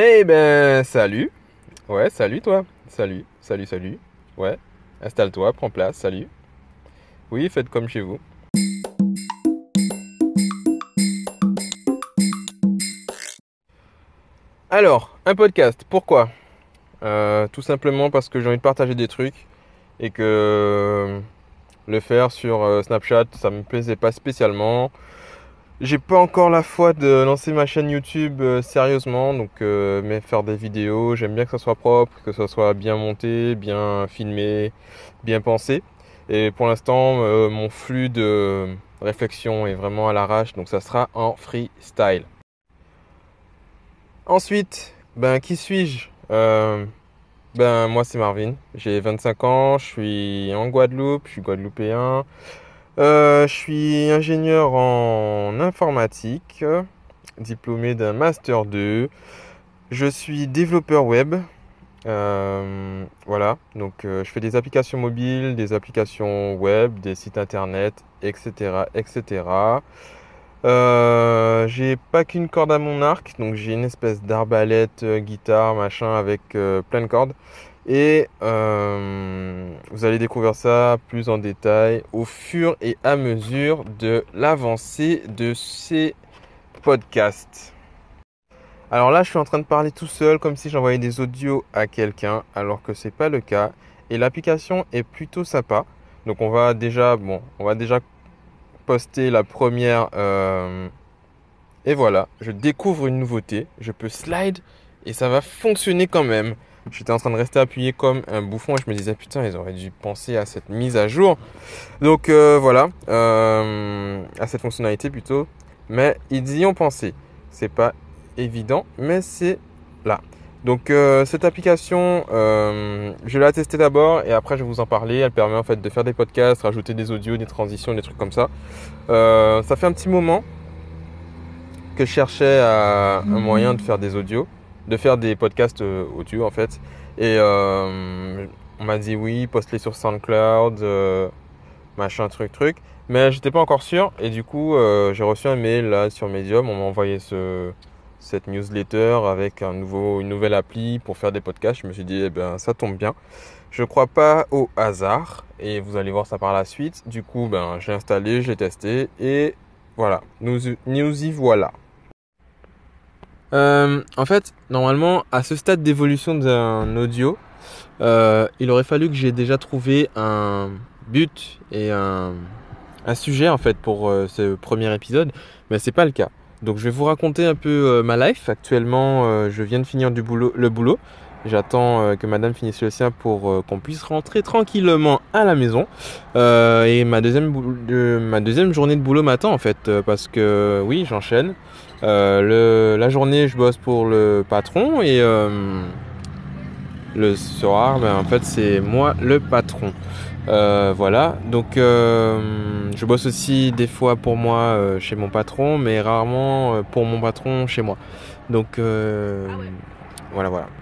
Hey ben salut. Ouais, salut toi. Salut, salut, salut. Ouais, installe-toi, prends place, salut. Oui, faites comme chez vous. Alors, un podcast, pourquoi? Euh, Tout simplement parce que j'ai envie de partager des trucs et que euh, le faire sur euh, Snapchat, ça me plaisait pas spécialement. J'ai pas encore la foi de lancer ma chaîne YouTube euh, sérieusement, donc euh, mais faire des vidéos, j'aime bien que ça soit propre, que ça soit bien monté, bien filmé, bien pensé. Et pour l'instant, euh, mon flux de réflexion est vraiment à l'arrache, donc ça sera en freestyle. Ensuite, ben qui suis-je? Euh, ben moi c'est Marvin, j'ai 25 ans, je suis en Guadeloupe, je suis guadeloupéen. Euh, je suis ingénieur en informatique, diplômé d'un master 2. Je suis développeur web. Euh, voilà, donc euh, je fais des applications mobiles, des applications web, des sites internet, etc., etc. J'ai pas qu'une corde à mon arc, donc j'ai une espèce d'arbalète, guitare, machin, avec plein de cordes. Et euh, vous allez découvrir ça plus en détail au fur et à mesure de l'avancée de ces podcasts. Alors là, je suis en train de parler tout seul comme si j'envoyais des audios à quelqu'un, alors que c'est pas le cas. Et l'application est plutôt sympa. Donc on va déjà, bon, on va déjà poster la première. euh, et voilà, je découvre une nouveauté. Je peux slide et ça va fonctionner quand même. J'étais en train de rester appuyé comme un bouffon et je me disais putain ils auraient dû penser à cette mise à jour. Donc euh, voilà, euh, à cette fonctionnalité plutôt. Mais ils y ont pensé. C'est pas évident, mais c'est là. Donc euh, cette application, je vais la tester d'abord et après je vais vous en parler. Elle permet en fait de faire des podcasts, rajouter des audios, des transitions, des trucs comme ça. Ça fait un petit moment que je cherchais un moyen de faire des audios, de faire des podcasts euh, audio en fait. Et euh, on m'a dit oui, poste-les sur SoundCloud, euh, machin, truc, truc. Mais j'étais pas encore sûr et du coup euh, j'ai reçu un mail là sur Medium, on m'a envoyé ce, cette newsletter avec un nouveau, une nouvelle appli pour faire des podcasts. Je me suis dit eh ben ça tombe bien. Je crois pas au hasard et vous allez voir ça par la suite. Du coup ben j'ai installé, j'ai testé et voilà, nous, nous y voilà. Euh, en fait, normalement, à ce stade d'évolution d'un audio, euh, il aurait fallu que j'ai déjà trouvé un but et un, sujet en fait pour euh, ce premier épisode, mais c'est pas le cas. Donc je vais vous raconter un peu ma life. Actuellement, je viens de finir le boulot. J'attends euh, que madame finisse le sien pour euh, qu'on puisse rentrer tranquillement à la maison. Euh, et ma deuxième, boulot- de- ma deuxième journée de boulot m'attend en fait, parce que oui, j'enchaîne. Euh, la journée, je bosse pour le patron et euh, le soir, ben, en fait, c'est moi le patron. Voilà, donc je bosse aussi des fois pour moi chez mon patron, mais rarement pour mon patron chez moi. Donc euh, voilà, voilà.